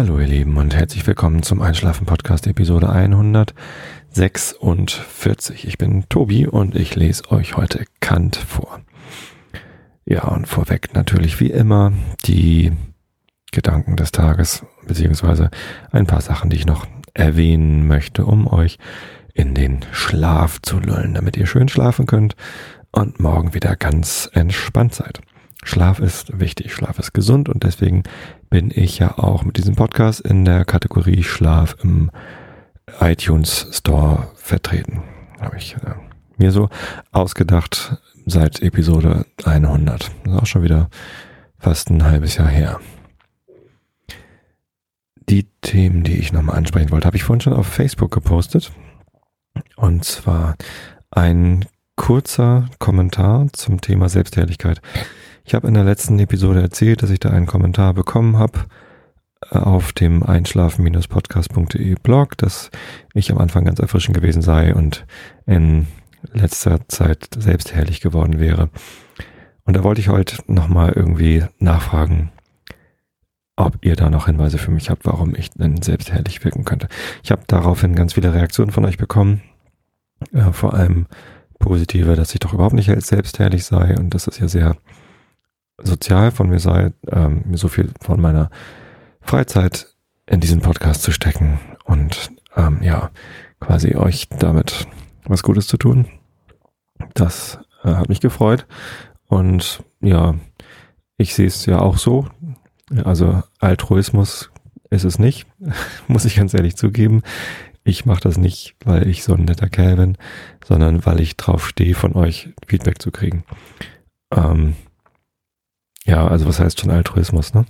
Hallo ihr Lieben und herzlich willkommen zum Einschlafen Podcast Episode 146. Ich bin Tobi und ich lese euch heute Kant vor. Ja, und vorweg natürlich wie immer die Gedanken des Tages, beziehungsweise ein paar Sachen, die ich noch erwähnen möchte, um euch in den Schlaf zu lullen, damit ihr schön schlafen könnt und morgen wieder ganz entspannt seid. Schlaf ist wichtig, Schlaf ist gesund und deswegen bin ich ja auch mit diesem Podcast in der Kategorie Schlaf im iTunes Store vertreten. Habe ich äh, mir so ausgedacht, seit Episode 100. Das ist auch schon wieder fast ein halbes Jahr her. Die Themen, die ich nochmal ansprechen wollte, habe ich vorhin schon auf Facebook gepostet. Und zwar ein kurzer Kommentar zum Thema Selbstherrlichkeit. Ich habe in der letzten Episode erzählt, dass ich da einen Kommentar bekommen habe äh, auf dem einschlafen-podcast.de Blog, dass ich am Anfang ganz erfrischend gewesen sei und in letzter Zeit selbstherrlich geworden wäre. Und da wollte ich heute nochmal irgendwie nachfragen, ob ihr da noch Hinweise für mich habt, warum ich denn selbstherrlich wirken könnte. Ich habe daraufhin ganz viele Reaktionen von euch bekommen, äh, vor allem positive, dass ich doch überhaupt nicht selbstherrlich sei und das ist ja sehr sozial von mir sei, ähm, so viel von meiner Freizeit in diesen Podcast zu stecken und ähm, ja, quasi euch damit was Gutes zu tun. Das äh, hat mich gefreut. Und ja, ich sehe es ja auch so. Also Altruismus ist es nicht, muss ich ganz ehrlich zugeben. Ich mache das nicht, weil ich so ein netter Kerl bin, sondern weil ich drauf stehe, von euch Feedback zu kriegen. Ähm, ja, also was heißt schon Altruismus? Ne?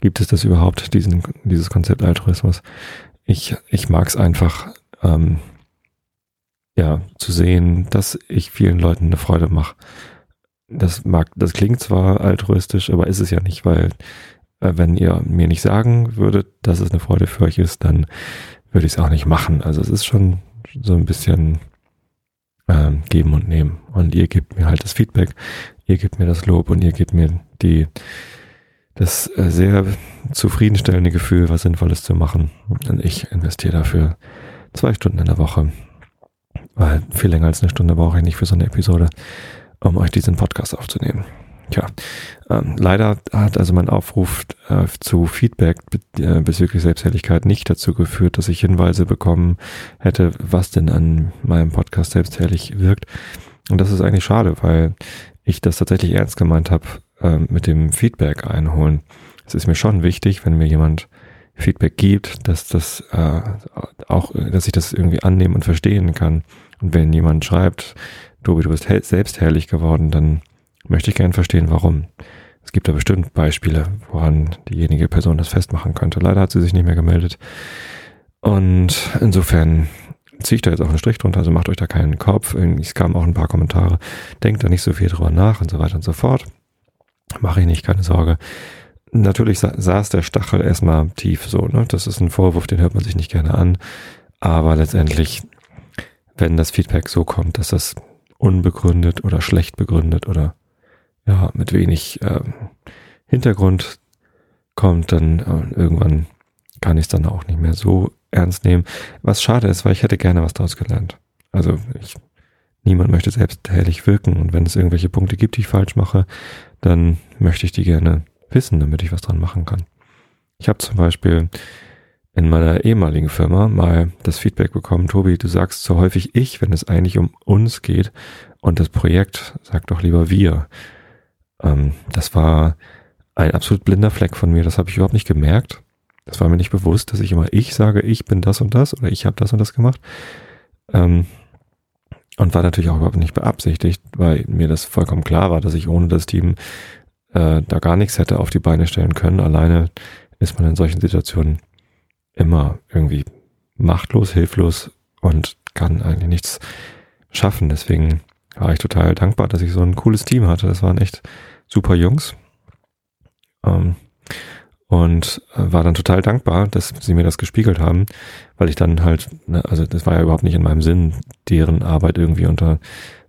Gibt es das überhaupt, diesen, dieses Konzept Altruismus? Ich, ich mag es einfach, ähm, ja, zu sehen, dass ich vielen Leuten eine Freude mache. Das mag, das klingt zwar altruistisch, aber ist es ja nicht, weil äh, wenn ihr mir nicht sagen würdet, dass es eine Freude für euch ist, dann würde ich es auch nicht machen. Also es ist schon so ein bisschen äh, geben und nehmen. Und ihr gebt mir halt das Feedback, ihr gebt mir das Lob und ihr gebt mir die das äh, sehr zufriedenstellende Gefühl, was Sinnvolles zu machen. Und ich investiere dafür zwei Stunden in der Woche. Weil viel länger als eine Stunde brauche ich nicht für so eine Episode, um euch diesen Podcast aufzunehmen. Tja, ähm, leider hat also mein Aufruf äh, zu Feedback äh, bezüglich Selbstherrlichkeit nicht dazu geführt, dass ich Hinweise bekommen hätte, was denn an meinem Podcast selbstherrlich wirkt. Und das ist eigentlich schade, weil ich das tatsächlich ernst gemeint habe äh, mit dem Feedback einholen. Es ist mir schon wichtig, wenn mir jemand Feedback gibt, dass das äh, auch, dass ich das irgendwie annehmen und verstehen kann. Und wenn jemand schreibt, Tobi, du bist selbst herrlich geworden, dann möchte ich gerne verstehen, warum. Es gibt da bestimmt Beispiele, woran diejenige Person das festmachen könnte. Leider hat sie sich nicht mehr gemeldet. Und insofern ziehe ich da jetzt auch einen Strich drunter, also macht euch da keinen Kopf. Es kamen auch ein paar Kommentare, denkt da nicht so viel drüber nach und so weiter und so fort. Mache ich nicht, keine Sorge. Natürlich saß der Stachel erstmal tief so, ne? Das ist ein Vorwurf, den hört man sich nicht gerne an. Aber letztendlich, wenn das Feedback so kommt, dass das unbegründet oder schlecht begründet oder ja, mit wenig äh, Hintergrund kommt, dann äh, irgendwann kann ich es dann auch nicht mehr so ernst nehmen. Was schade ist, weil ich hätte gerne was daraus gelernt. Also ich, niemand möchte selbst herrlich wirken und wenn es irgendwelche Punkte gibt, die ich falsch mache, dann möchte ich die gerne wissen, damit ich was dran machen kann. Ich habe zum Beispiel in meiner ehemaligen Firma mal das Feedback bekommen, Tobi, du sagst so häufig ich, wenn es eigentlich um uns geht und das Projekt sagt doch lieber wir. Ähm, das war ein absolut blinder Fleck von mir, das habe ich überhaupt nicht gemerkt. Das war mir nicht bewusst, dass ich immer ich sage, ich bin das und das oder ich habe das und das gemacht. Ähm, und war natürlich auch überhaupt nicht beabsichtigt, weil mir das vollkommen klar war, dass ich ohne das Team äh, da gar nichts hätte auf die Beine stellen können. Alleine ist man in solchen Situationen immer irgendwie machtlos, hilflos und kann eigentlich nichts schaffen. Deswegen war ich total dankbar, dass ich so ein cooles Team hatte. Das waren echt super Jungs. Ähm, und äh, war dann total dankbar, dass sie mir das gespiegelt haben, weil ich dann halt, ne, also das war ja überhaupt nicht in meinem Sinn, deren Arbeit irgendwie unter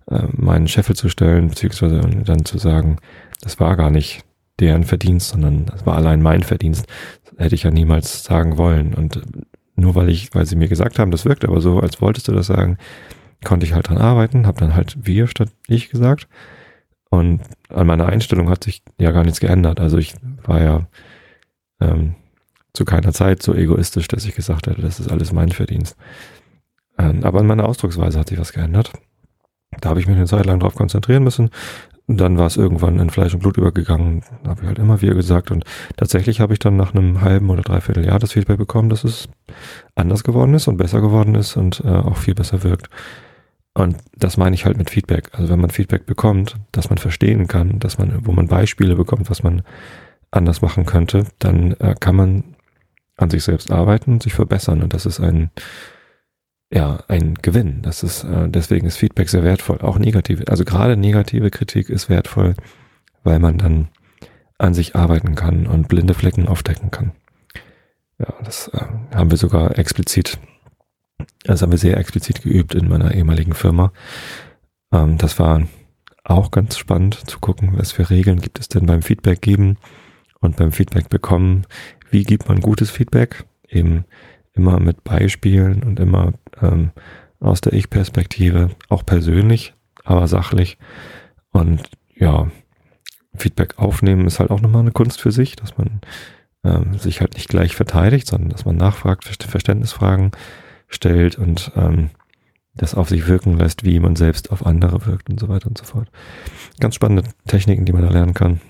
äh, meinen Scheffel zu stellen, beziehungsweise dann zu sagen, das war gar nicht deren Verdienst, sondern das war allein mein Verdienst. Das hätte ich ja niemals sagen wollen. Und nur weil ich, weil sie mir gesagt haben, das wirkt aber so, als wolltest du das sagen, konnte ich halt dran arbeiten, habe dann halt wir statt ich gesagt. Und an meiner Einstellung hat sich ja gar nichts geändert. Also ich war ja ähm, zu keiner Zeit so egoistisch, dass ich gesagt hätte, das ist alles mein Verdienst. Ähm, aber an meiner Ausdrucksweise hat sich was geändert. Da habe ich mich eine Zeit lang drauf konzentrieren müssen. Dann war es irgendwann in Fleisch und Blut übergegangen. Habe ich halt immer wieder gesagt. Und tatsächlich habe ich dann nach einem halben oder dreiviertel Jahr das Feedback bekommen, dass es anders geworden ist und besser geworden ist und äh, auch viel besser wirkt. Und das meine ich halt mit Feedback. Also wenn man Feedback bekommt, dass man verstehen kann, dass man, wo man Beispiele bekommt, was man anders machen könnte, dann äh, kann man an sich selbst arbeiten sich verbessern. Und das ist ein, ja, ein Gewinn. Das ist, äh, deswegen ist Feedback sehr wertvoll. Auch negative, also gerade negative Kritik ist wertvoll, weil man dann an sich arbeiten kann und blinde Flecken aufdecken kann. Ja, das äh, haben wir sogar explizit, das haben wir sehr explizit geübt in meiner ehemaligen Firma. Ähm, das war auch ganz spannend zu gucken, was für Regeln gibt es denn beim Feedback geben und beim Feedback bekommen. Wie gibt man gutes Feedback? Eben immer mit Beispielen und immer ähm, aus der Ich-Perspektive, auch persönlich, aber sachlich. Und ja, Feedback aufnehmen ist halt auch nochmal eine Kunst für sich, dass man ähm, sich halt nicht gleich verteidigt, sondern dass man nachfragt, Verständnisfragen stellt und ähm, das auf sich wirken lässt, wie man selbst auf andere wirkt und so weiter und so fort. Ganz spannende Techniken, die man da lernen kann.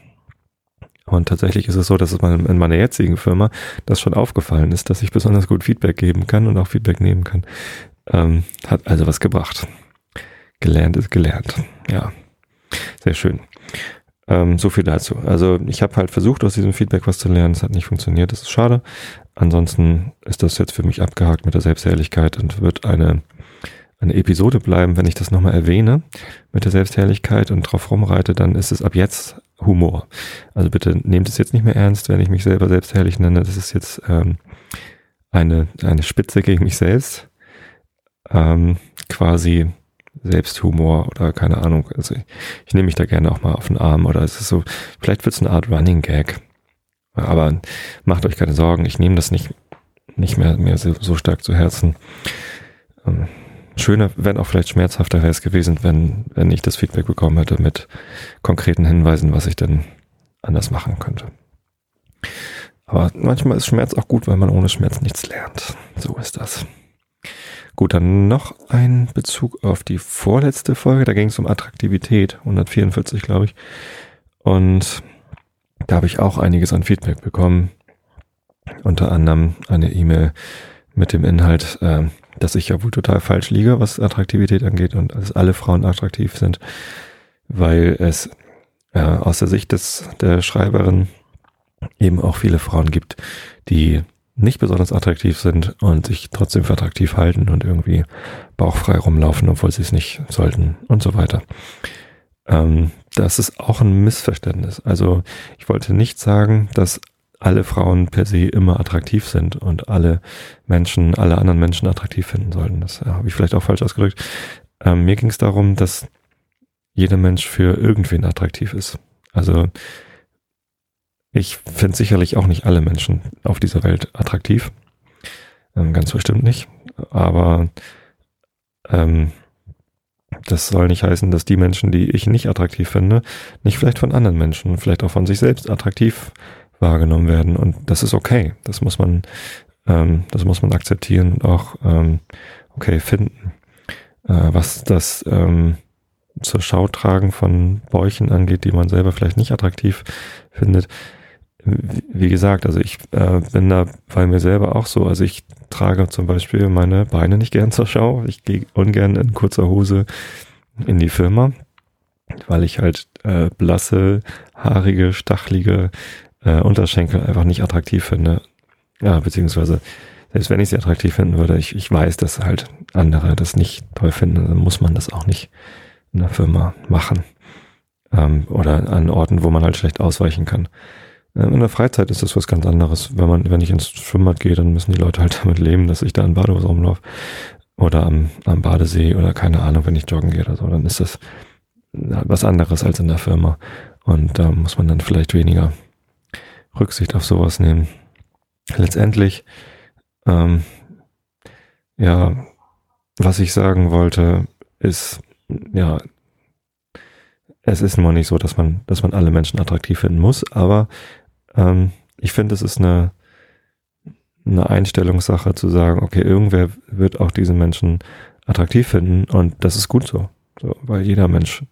Und tatsächlich ist es so, dass es in meiner jetzigen Firma das schon aufgefallen ist, dass ich besonders gut Feedback geben kann und auch Feedback nehmen kann. Ähm, hat also was gebracht. Gelernt ist gelernt. Ja, sehr schön. Ähm, so viel dazu. Also ich habe halt versucht, aus diesem Feedback was zu lernen. Es hat nicht funktioniert. Das ist schade. Ansonsten ist das jetzt für mich abgehakt mit der Selbstherrlichkeit und wird eine eine Episode bleiben, wenn ich das nochmal erwähne mit der Selbstherrlichkeit und drauf rumreite, dann ist es ab jetzt Humor. Also bitte nehmt es jetzt nicht mehr ernst, wenn ich mich selber selbstherrlich nenne. Das ist jetzt ähm, eine, eine Spitze gegen mich selbst. Ähm, quasi Selbsthumor oder keine Ahnung. Also ich, ich nehme mich da gerne auch mal auf den Arm oder es ist so, vielleicht wird es eine Art Running Gag. Aber macht euch keine Sorgen, ich nehme das nicht, nicht mehr, mehr so, so stark zu Herzen. Ähm, schöner, wenn auch vielleicht schmerzhafter wäre es gewesen, wenn, wenn ich das Feedback bekommen hätte mit konkreten Hinweisen, was ich denn anders machen könnte. Aber manchmal ist Schmerz auch gut, weil man ohne Schmerz nichts lernt. So ist das. Gut, dann noch ein Bezug auf die vorletzte Folge. Da ging es um Attraktivität, 144 glaube ich. Und da habe ich auch einiges an Feedback bekommen. Unter anderem eine E-Mail mit dem Inhalt, äh, dass ich ja wohl total falsch liege, was Attraktivität angeht und dass alle Frauen attraktiv sind, weil es äh, aus der Sicht des, der Schreiberin eben auch viele Frauen gibt, die nicht besonders attraktiv sind und sich trotzdem für attraktiv halten und irgendwie bauchfrei rumlaufen, obwohl sie es nicht sollten und so weiter. Ähm, das ist auch ein Missverständnis. Also ich wollte nicht sagen, dass alle Frauen per se immer attraktiv sind und alle Menschen, alle anderen Menschen attraktiv finden sollten. Das äh, habe ich vielleicht auch falsch ausgedrückt. Ähm, mir ging es darum, dass jeder Mensch für irgendwen attraktiv ist. Also ich finde sicherlich auch nicht alle Menschen auf dieser Welt attraktiv. Ähm, ganz bestimmt nicht. Aber ähm, das soll nicht heißen, dass die Menschen, die ich nicht attraktiv finde, nicht vielleicht von anderen Menschen, vielleicht auch von sich selbst attraktiv wahrgenommen werden. Und das ist okay. Das muss man, ähm, das muss man akzeptieren und auch ähm, okay finden. Äh, was das ähm, zur Schau tragen von Bäuchen angeht, die man selber vielleicht nicht attraktiv findet. Wie gesagt, also ich äh, bin da bei mir selber auch so. Also ich trage zum Beispiel meine Beine nicht gern zur Schau. Ich gehe ungern in kurzer Hose in die Firma, weil ich halt äh, blasse, haarige, stachelige äh, Unterschenkel einfach nicht attraktiv finde. Ja, beziehungsweise, selbst wenn ich sie attraktiv finden würde, ich, ich weiß, dass halt andere das nicht toll finden, dann muss man das auch nicht in der Firma machen. Ähm, oder an Orten, wo man halt schlecht ausweichen kann. Ähm, in der Freizeit ist das was ganz anderes. Wenn man, wenn ich ins Schwimmbad gehe, dann müssen die Leute halt damit leben, dass ich da in Badehose rumlaufe. Oder am, am Badesee oder keine Ahnung, wenn ich joggen gehe oder so, dann ist das was anderes als in der Firma. Und da muss man dann vielleicht weniger Rücksicht auf sowas nehmen. Letztendlich, ähm, ja, was ich sagen wollte, ist, ja, es ist immer nicht so, dass man, dass man alle Menschen attraktiv finden muss, aber ähm, ich finde, es ist eine, eine Einstellungssache zu sagen, okay, irgendwer wird auch diese Menschen attraktiv finden und das ist gut so. so weil jeder Mensch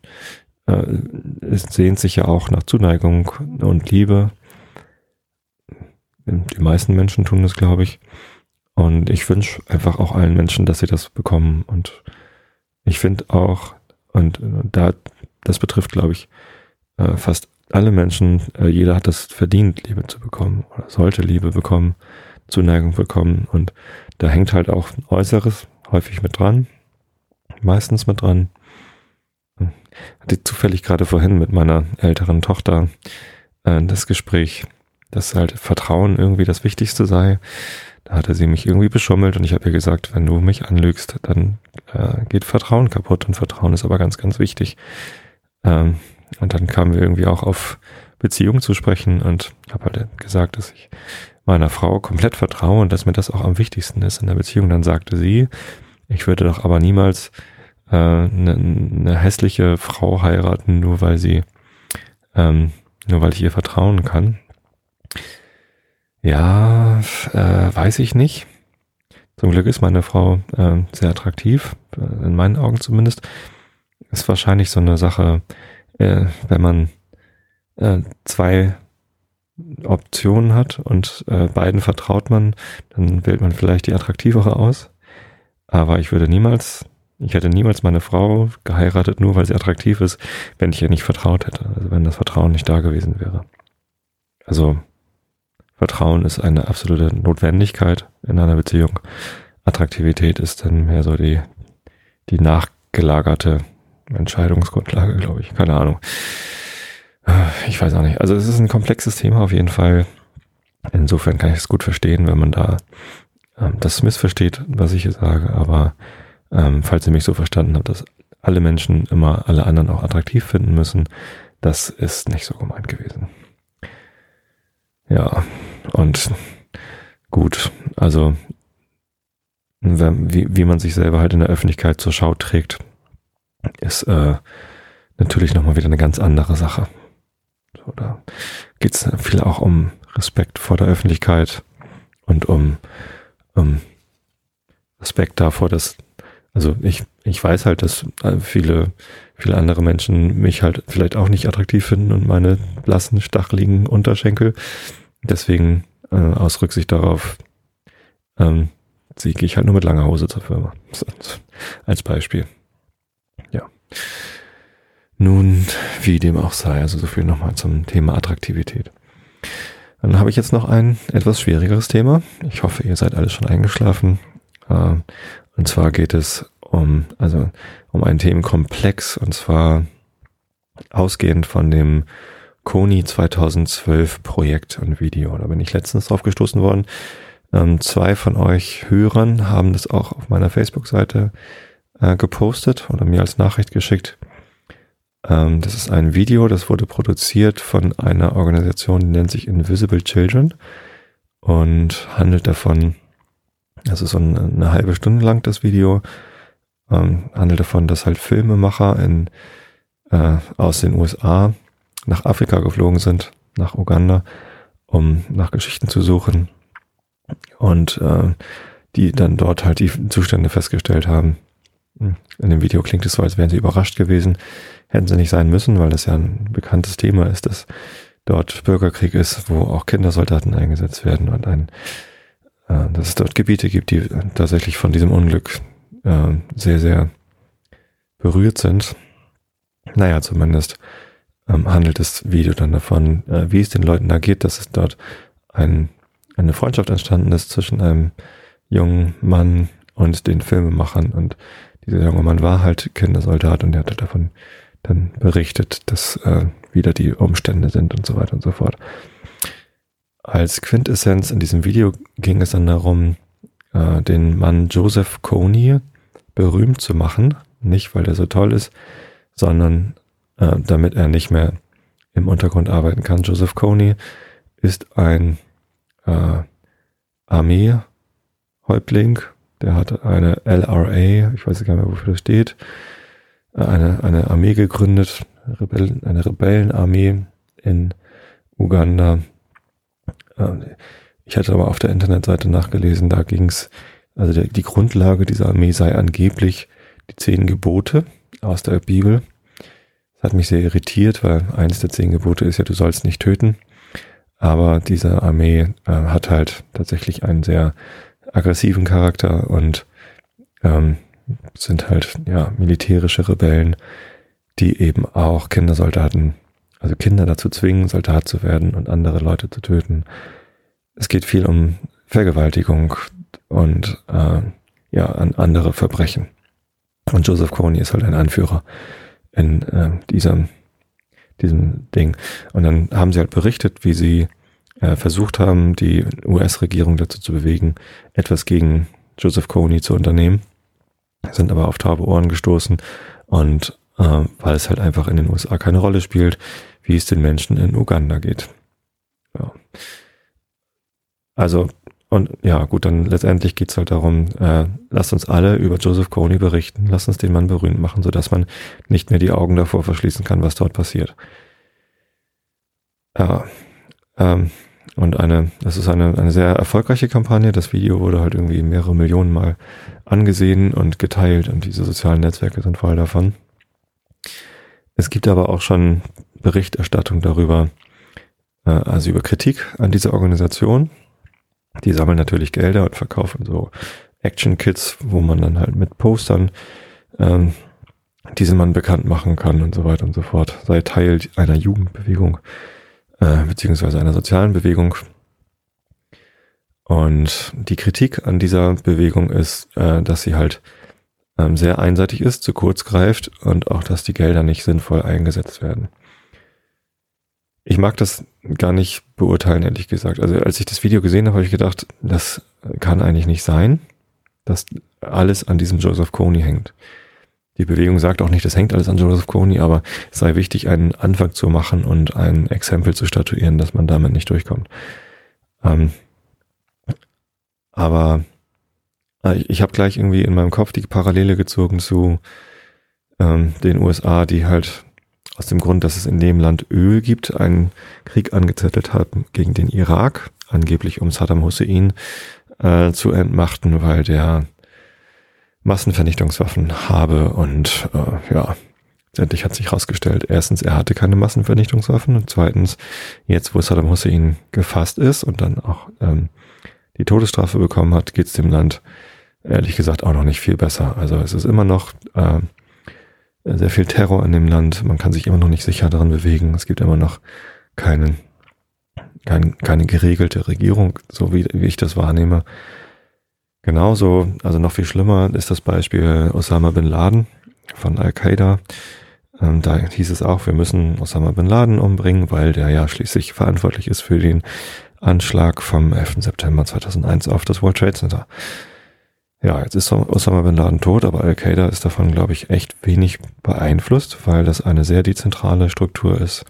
äh, sehnt sich ja auch nach Zuneigung und Liebe. Die meisten Menschen tun das, glaube ich. Und ich wünsche einfach auch allen Menschen, dass sie das bekommen. Und ich finde auch, und da, das betrifft, glaube ich, äh, fast alle Menschen, äh, jeder hat das verdient, Liebe zu bekommen oder sollte Liebe bekommen, Zuneigung bekommen. Und da hängt halt auch Äußeres häufig mit dran, meistens mit dran. Hatte zufällig gerade vorhin mit meiner älteren Tochter äh, das Gespräch, dass halt Vertrauen irgendwie das Wichtigste sei. Da hatte sie mich irgendwie beschummelt und ich habe ihr gesagt, wenn du mich anlügst, dann äh, geht Vertrauen kaputt und Vertrauen ist aber ganz, ganz wichtig. Ähm, und dann kamen wir irgendwie auch auf Beziehung zu sprechen und habe halt gesagt, dass ich meiner Frau komplett vertraue und dass mir das auch am wichtigsten ist in der Beziehung. Dann sagte sie, ich würde doch aber niemals äh, eine, eine hässliche Frau heiraten, nur weil sie, ähm, nur weil ich ihr vertrauen kann. Ja, äh, weiß ich nicht. Zum Glück ist meine Frau äh, sehr attraktiv, äh, in meinen Augen zumindest. Ist wahrscheinlich so eine Sache, äh, wenn man äh, zwei Optionen hat und äh, beiden vertraut man, dann wählt man vielleicht die attraktivere aus. Aber ich würde niemals, ich hätte niemals meine Frau geheiratet, nur weil sie attraktiv ist, wenn ich ihr nicht vertraut hätte. Also wenn das Vertrauen nicht da gewesen wäre. Also Vertrauen ist eine absolute Notwendigkeit in einer Beziehung. Attraktivität ist dann mehr so die, die nachgelagerte Entscheidungsgrundlage, glaube ich. Keine Ahnung. Ich weiß auch nicht. Also es ist ein komplexes Thema auf jeden Fall. Insofern kann ich es gut verstehen, wenn man da ähm, das missversteht, was ich hier sage. Aber ähm, falls ihr mich so verstanden habt, dass alle Menschen immer alle anderen auch attraktiv finden müssen, das ist nicht so gemeint gewesen. Ja, und gut, also wie, wie man sich selber halt in der Öffentlichkeit zur Schau trägt, ist äh, natürlich nochmal wieder eine ganz andere Sache. So, da geht es viel auch um Respekt vor der Öffentlichkeit und um, um Respekt davor, dass, also ich, ich weiß halt, dass äh, viele, viele andere Menschen mich halt vielleicht auch nicht attraktiv finden und meine blassen, stacheligen Unterschenkel. Deswegen, äh, aus Rücksicht darauf, ähm, gehe ich halt nur mit langer Hose zur Firma. Als Beispiel. Ja. Nun, wie dem auch sei, also so viel nochmal zum Thema Attraktivität. Dann habe ich jetzt noch ein etwas schwierigeres Thema. Ich hoffe, ihr seid alle schon eingeschlafen. Äh, und zwar geht es um, also um einen Themenkomplex und zwar ausgehend von dem Kony 2012 Projekt und Video. Da bin ich letztens drauf gestoßen worden. Ähm, zwei von euch Hörern haben das auch auf meiner Facebook-Seite äh, gepostet oder mir als Nachricht geschickt. Ähm, das ist ein Video, das wurde produziert von einer Organisation, die nennt sich Invisible Children und handelt davon, das ist so eine, eine halbe Stunde lang das Video, ähm, handelt davon, dass halt Filmemacher in, äh, aus den USA nach Afrika geflogen sind, nach Uganda, um nach Geschichten zu suchen und äh, die dann dort halt die Zustände festgestellt haben. In dem Video klingt es so, als wären sie überrascht gewesen. Hätten sie nicht sein müssen, weil das ja ein bekanntes Thema ist, dass dort Bürgerkrieg ist, wo auch Kindersoldaten eingesetzt werden und ein, äh, dass es dort Gebiete gibt, die tatsächlich von diesem Unglück äh, sehr, sehr berührt sind. Naja, zumindest ähm, handelt das Video dann davon, äh, wie es den Leuten da geht, dass es dort ein, eine Freundschaft entstanden ist zwischen einem jungen Mann und den Filmemachern und dieser junge Mann war halt Kindersoldat und er hatte davon dann berichtet, dass äh, wieder die Umstände sind und so weiter und so fort. Als Quintessenz in diesem Video ging es dann darum, äh, den Mann Joseph Coney berühmt zu machen, nicht weil er so toll ist, sondern äh, damit er nicht mehr im Untergrund arbeiten kann. Joseph Kony ist ein äh, Armeehäuptling, der hat eine LRA, ich weiß gar nicht mehr, wofür das steht, äh, eine, eine Armee gegründet, Rebellen, eine Rebellenarmee in Uganda. Ähm, ich hatte aber auf der Internetseite nachgelesen, da ging's also die Grundlage dieser Armee sei angeblich die zehn Gebote aus der Bibel. Hat mich sehr irritiert, weil eines der zehn Gebote ist ja, du sollst nicht töten. Aber diese Armee äh, hat halt tatsächlich einen sehr aggressiven Charakter und ähm, sind halt ja militärische Rebellen, die eben auch Kindersoldaten, also Kinder dazu zwingen, Soldat zu werden und andere Leute zu töten. Es geht viel um Vergewaltigung und äh, ja an andere Verbrechen. Und Joseph Kony ist halt ein Anführer in äh, diesem diesem Ding. Und dann haben sie halt berichtet, wie sie äh, versucht haben, die US-Regierung dazu zu bewegen, etwas gegen Joseph Kony zu unternehmen, sind aber auf taube Ohren gestoßen und äh, weil es halt einfach in den USA keine Rolle spielt, wie es den Menschen in Uganda geht. Ja. Also, und ja, gut, dann letztendlich geht's halt darum, äh, lasst uns alle über Joseph Kony berichten, lasst uns den Mann berühmt machen, sodass man nicht mehr die Augen davor verschließen kann, was dort passiert. Ja, ähm, und eine, das ist eine, eine sehr erfolgreiche Kampagne. Das Video wurde halt irgendwie mehrere Millionen Mal angesehen und geteilt und diese sozialen Netzwerke sind voll davon. Es gibt aber auch schon Berichterstattung darüber, äh, also über Kritik an dieser Organisation. Die sammeln natürlich Gelder und verkaufen so Action-Kits, wo man dann halt mit Postern ähm, diesen Mann bekannt machen kann und so weiter und so fort. Sei Teil einer Jugendbewegung äh, beziehungsweise einer sozialen Bewegung. Und die Kritik an dieser Bewegung ist, äh, dass sie halt ähm, sehr einseitig ist, zu kurz greift und auch, dass die Gelder nicht sinnvoll eingesetzt werden. Ich mag das gar nicht beurteilen, ehrlich gesagt. Also als ich das Video gesehen habe, habe ich gedacht, das kann eigentlich nicht sein, dass alles an diesem Joseph Kony hängt. Die Bewegung sagt auch nicht, das hängt alles an Joseph Kony, aber es sei wichtig, einen Anfang zu machen und ein Exempel zu statuieren, dass man damit nicht durchkommt. Ähm, aber äh, ich habe gleich irgendwie in meinem Kopf die Parallele gezogen zu ähm, den USA, die halt aus dem Grund, dass es in dem Land Öl gibt, einen Krieg angezettelt haben gegen den Irak, angeblich um Saddam Hussein äh, zu entmachten, weil der Massenvernichtungswaffen habe und äh, ja, letztendlich hat sich herausgestellt, erstens, er hatte keine Massenvernichtungswaffen und zweitens, jetzt wo Saddam Hussein gefasst ist und dann auch ähm, die Todesstrafe bekommen hat, geht es dem Land ehrlich gesagt auch noch nicht viel besser. Also es ist immer noch äh, sehr viel Terror in dem Land, man kann sich immer noch nicht sicher daran bewegen, es gibt immer noch keinen, kein, keine geregelte Regierung, so wie, wie ich das wahrnehme. Genauso, also noch viel schlimmer ist das Beispiel Osama bin Laden von Al-Qaida. Ähm, da hieß es auch, wir müssen Osama bin Laden umbringen, weil der ja schließlich verantwortlich ist für den Anschlag vom 11. September 2001 auf das World Trade Center. Ja, jetzt ist Osama bin Laden tot, aber Al-Qaida ist davon, glaube ich, echt wenig beeinflusst, weil das eine sehr dezentrale Struktur ist.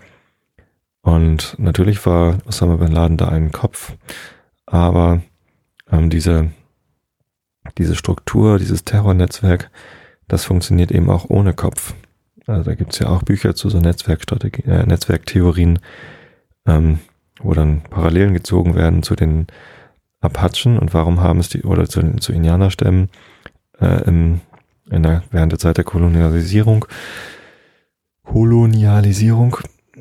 Und natürlich war Osama bin Laden da ein Kopf, aber ähm, diese diese Struktur, dieses Terrornetzwerk, das funktioniert eben auch ohne Kopf. Also da gibt's ja auch Bücher zu so Netzwerkstrategie, äh, Netzwerktheorien, ähm, wo dann Parallelen gezogen werden zu den Apachen und warum haben es die, oder zu, zu Indianerstämmen äh, im, in der, während der Zeit der Kolonialisierung. Kolonialisierung,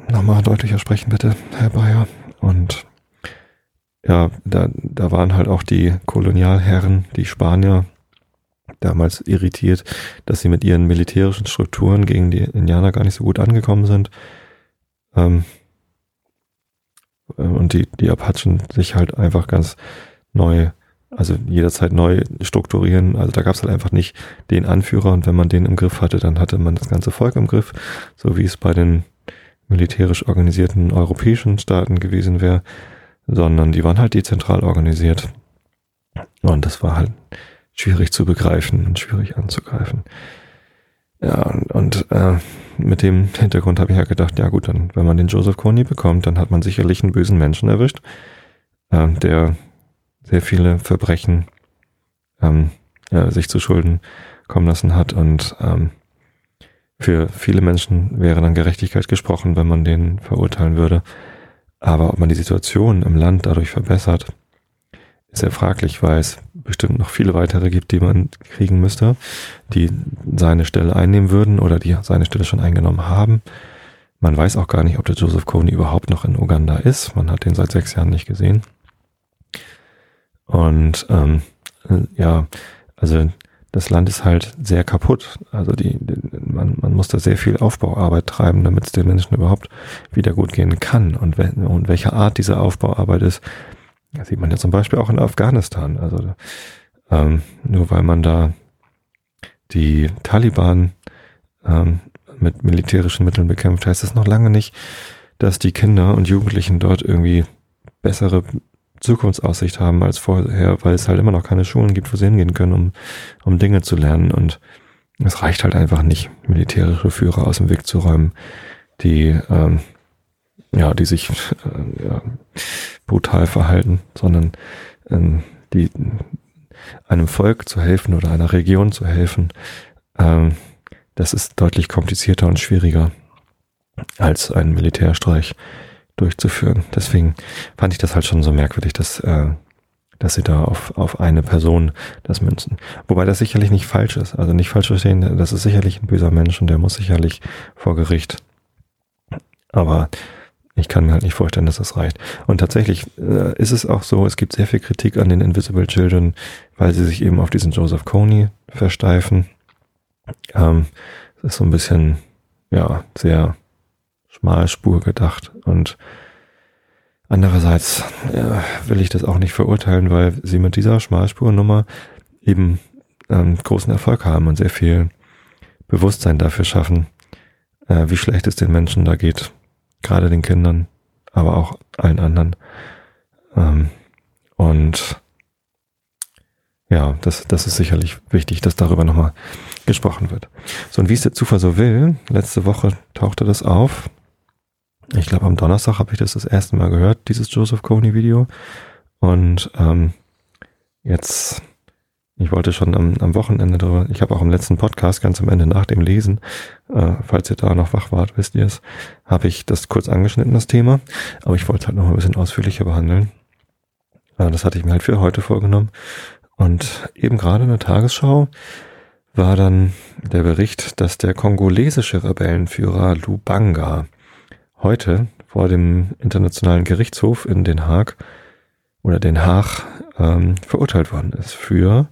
nochmal deutlicher sprechen bitte, Herr Bayer. Und ja, da, da waren halt auch die Kolonialherren, die Spanier, damals irritiert, dass sie mit ihren militärischen Strukturen gegen die Indianer gar nicht so gut angekommen sind. Ähm, äh, und die, die Apachen sich halt einfach ganz neu, also jederzeit neu strukturieren. Also da gab es halt einfach nicht den Anführer und wenn man den im Griff hatte, dann hatte man das ganze Volk im Griff, so wie es bei den militärisch organisierten europäischen Staaten gewesen wäre sondern die waren halt dezentral organisiert. Und das war halt schwierig zu begreifen und schwierig anzugreifen. Ja, und, und äh, mit dem Hintergrund habe ich ja gedacht, ja gut, dann, wenn man den Joseph Kony bekommt, dann hat man sicherlich einen bösen Menschen erwischt, äh, der sehr viele Verbrechen ähm, ja, sich zu Schulden kommen lassen hat und ähm, für viele Menschen wäre dann Gerechtigkeit gesprochen, wenn man den verurteilen würde. Aber ob man die Situation im Land dadurch verbessert, ist sehr fraglich, weil es bestimmt noch viele weitere gibt, die man kriegen müsste, die seine Stelle einnehmen würden oder die seine Stelle schon eingenommen haben. Man weiß auch gar nicht, ob der Joseph Kony überhaupt noch in Uganda ist. Man hat den seit sechs Jahren nicht gesehen. Und ähm, ja, also das Land ist halt sehr kaputt. Also die, die, man, man muss da sehr viel Aufbauarbeit treiben, damit es den Menschen überhaupt wieder gut gehen kann. Und, we und welche Art diese Aufbauarbeit ist, sieht man ja zum Beispiel auch in Afghanistan. Also ähm, nur weil man da die Taliban ähm, mit militärischen Mitteln bekämpft, heißt das noch lange nicht, dass die Kinder und Jugendlichen dort irgendwie bessere Zukunftsaussicht haben als vorher, weil es halt immer noch keine Schulen gibt, wo sie hingehen können, um, um Dinge zu lernen. Und es reicht halt einfach nicht, militärische Führer aus dem Weg zu räumen, die, ähm, ja, die sich äh, ja, brutal verhalten, sondern ähm, die einem Volk zu helfen oder einer Region zu helfen, ähm, das ist deutlich komplizierter und schwieriger als ein Militärstreich durchzuführen. Deswegen fand ich das halt schon so merkwürdig, dass, äh, dass sie da auf, auf eine Person das münzen. Wobei das sicherlich nicht falsch ist. Also nicht falsch verstehen, das ist sicherlich ein böser Mensch und der muss sicherlich vor Gericht. Aber ich kann mir halt nicht vorstellen, dass das reicht. Und tatsächlich äh, ist es auch so, es gibt sehr viel Kritik an den Invisible Children, weil sie sich eben auf diesen Joseph Coney versteifen. Ähm, das ist so ein bisschen, ja, sehr Schmalspur gedacht. Und andererseits äh, will ich das auch nicht verurteilen, weil sie mit dieser Schmalspurnummer eben ähm, großen Erfolg haben und sehr viel Bewusstsein dafür schaffen, äh, wie schlecht es den Menschen da geht. Gerade den Kindern, aber auch allen anderen. Ähm, und ja, das, das ist sicherlich wichtig, dass darüber nochmal gesprochen wird. So, und wie es der Zufall so will, letzte Woche tauchte das auf, ich glaube, am Donnerstag habe ich das das erste Mal gehört, dieses Joseph Coney Video. Und ähm, jetzt, ich wollte schon am, am Wochenende drüber, ich habe auch im letzten Podcast ganz am Ende nach dem Lesen, äh, falls ihr da noch wach wart, wisst ihr es, habe ich das kurz angeschnitten, das Thema. Aber ich wollte halt noch ein bisschen ausführlicher behandeln. Äh, das hatte ich mir halt für heute vorgenommen. Und eben gerade in der Tagesschau war dann der Bericht, dass der kongolesische Rebellenführer Lubanga heute vor dem Internationalen Gerichtshof in Den Haag oder Den Haag ähm, verurteilt worden ist für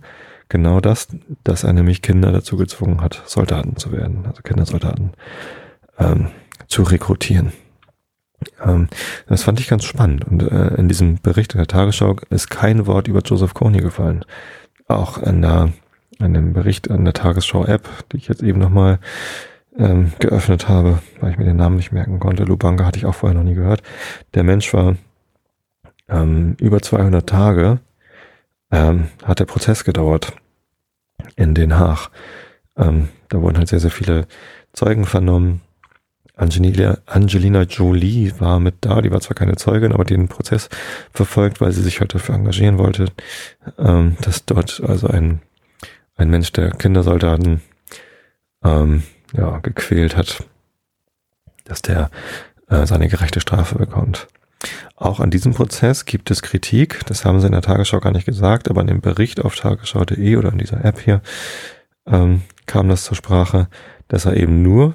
genau das, dass er nämlich Kinder dazu gezwungen hat, Soldaten zu werden, also Kindersoldaten ähm, zu rekrutieren. Ähm, das fand ich ganz spannend und äh, in diesem Bericht in der Tagesschau ist kein Wort über Joseph Kony gefallen. Auch in, der, in dem Bericht an der Tagesschau-App, die ich jetzt eben nochmal ähm, geöffnet habe, weil ich mir den Namen nicht merken konnte. Lubanga hatte ich auch vorher noch nie gehört. Der Mensch war ähm, über 200 Tage, ähm, hat der Prozess gedauert in Den Haag. Ähm, da wurden halt sehr, sehr viele Zeugen vernommen. Angelina, Angelina Jolie war mit da, die war zwar keine Zeugin, aber den Prozess verfolgt, weil sie sich halt dafür engagieren wollte, ähm, dass dort also ein, ein Mensch der Kindersoldaten ähm, ja, gequält hat, dass der äh, seine gerechte Strafe bekommt. Auch an diesem Prozess gibt es Kritik, das haben sie in der Tagesschau gar nicht gesagt, aber in dem Bericht auf tagesschau.de oder in dieser App hier ähm, kam das zur Sprache, dass er eben nur,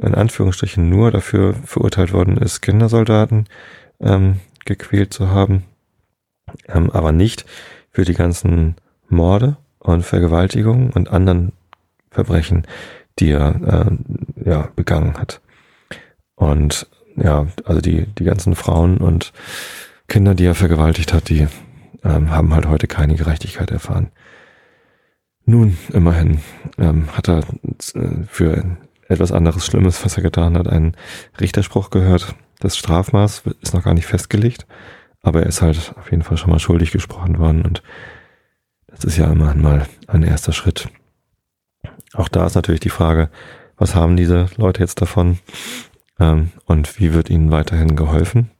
in Anführungsstrichen nur dafür verurteilt worden ist, Kindersoldaten ähm, gequält zu haben, ähm, aber nicht für die ganzen Morde und Vergewaltigungen und anderen Verbrechen, die er äh, ja, begangen hat. Und ja, also die, die ganzen Frauen und Kinder, die er vergewaltigt hat, die ähm, haben halt heute keine Gerechtigkeit erfahren. Nun, immerhin ähm, hat er äh, für etwas anderes Schlimmes, was er getan hat, einen Richterspruch gehört. Das Strafmaß ist noch gar nicht festgelegt, aber er ist halt auf jeden Fall schon mal schuldig gesprochen worden und das ist ja immerhin mal ein erster Schritt. Auch da ist natürlich die Frage, was haben diese Leute jetzt davon ähm, und wie wird ihnen weiterhin geholfen,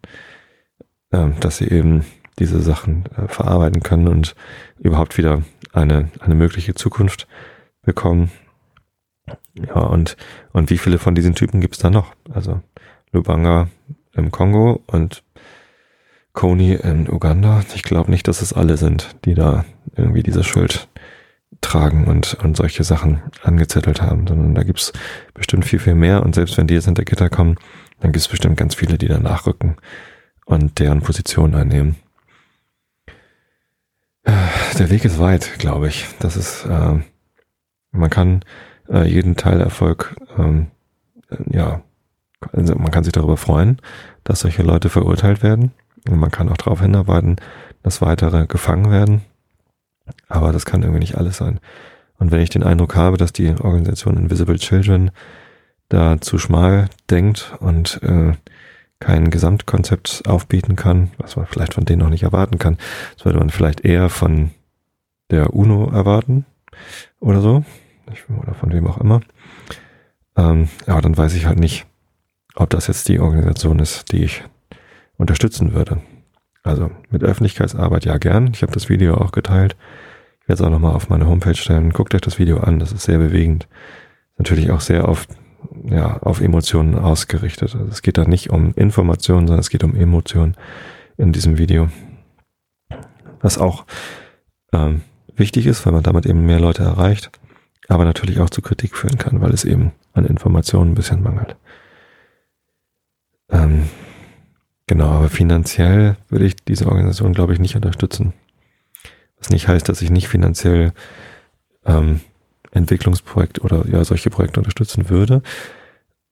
ähm, dass sie eben diese Sachen äh, verarbeiten können und überhaupt wieder eine, eine mögliche Zukunft bekommen. Ja, und, und wie viele von diesen Typen gibt es da noch? Also Lubanga im Kongo und Kony in Uganda. Ich glaube nicht, dass es alle sind, die da irgendwie diese Schuld tragen und, und solche Sachen angezettelt haben, sondern da gibt's bestimmt viel, viel mehr. Und selbst wenn die jetzt hinter Gitter kommen, dann gibt's bestimmt ganz viele, die da nachrücken und deren Position einnehmen. Der Weg ist weit, glaube ich. Das ist, äh, man kann äh, jeden Teilerfolg, ähm, äh, ja, also man kann sich darüber freuen, dass solche Leute verurteilt werden. Und man kann auch darauf hinarbeiten, dass weitere gefangen werden. Aber das kann irgendwie nicht alles sein. Und wenn ich den Eindruck habe, dass die Organisation Invisible Children da zu schmal denkt und äh, kein Gesamtkonzept aufbieten kann, was man vielleicht von denen noch nicht erwarten kann, das würde man vielleicht eher von der UNO erwarten oder so, oder von wem auch immer. Ähm, aber dann weiß ich halt nicht, ob das jetzt die Organisation ist, die ich unterstützen würde. Also mit Öffentlichkeitsarbeit ja gern. Ich habe das Video auch geteilt. Ich werde es auch nochmal auf meine Homepage stellen. Guckt euch das Video an, das ist sehr bewegend. Natürlich auch sehr oft ja, auf Emotionen ausgerichtet. Also es geht da nicht um Informationen, sondern es geht um Emotionen in diesem Video. Was auch ähm, wichtig ist, weil man damit eben mehr Leute erreicht, aber natürlich auch zu Kritik führen kann, weil es eben an Informationen ein bisschen mangelt. Ähm, genau, aber finanziell würde ich diese Organisation, glaube ich, nicht unterstützen. Was nicht heißt, dass ich nicht finanziell ähm, Entwicklungsprojekte oder ja solche Projekte unterstützen würde.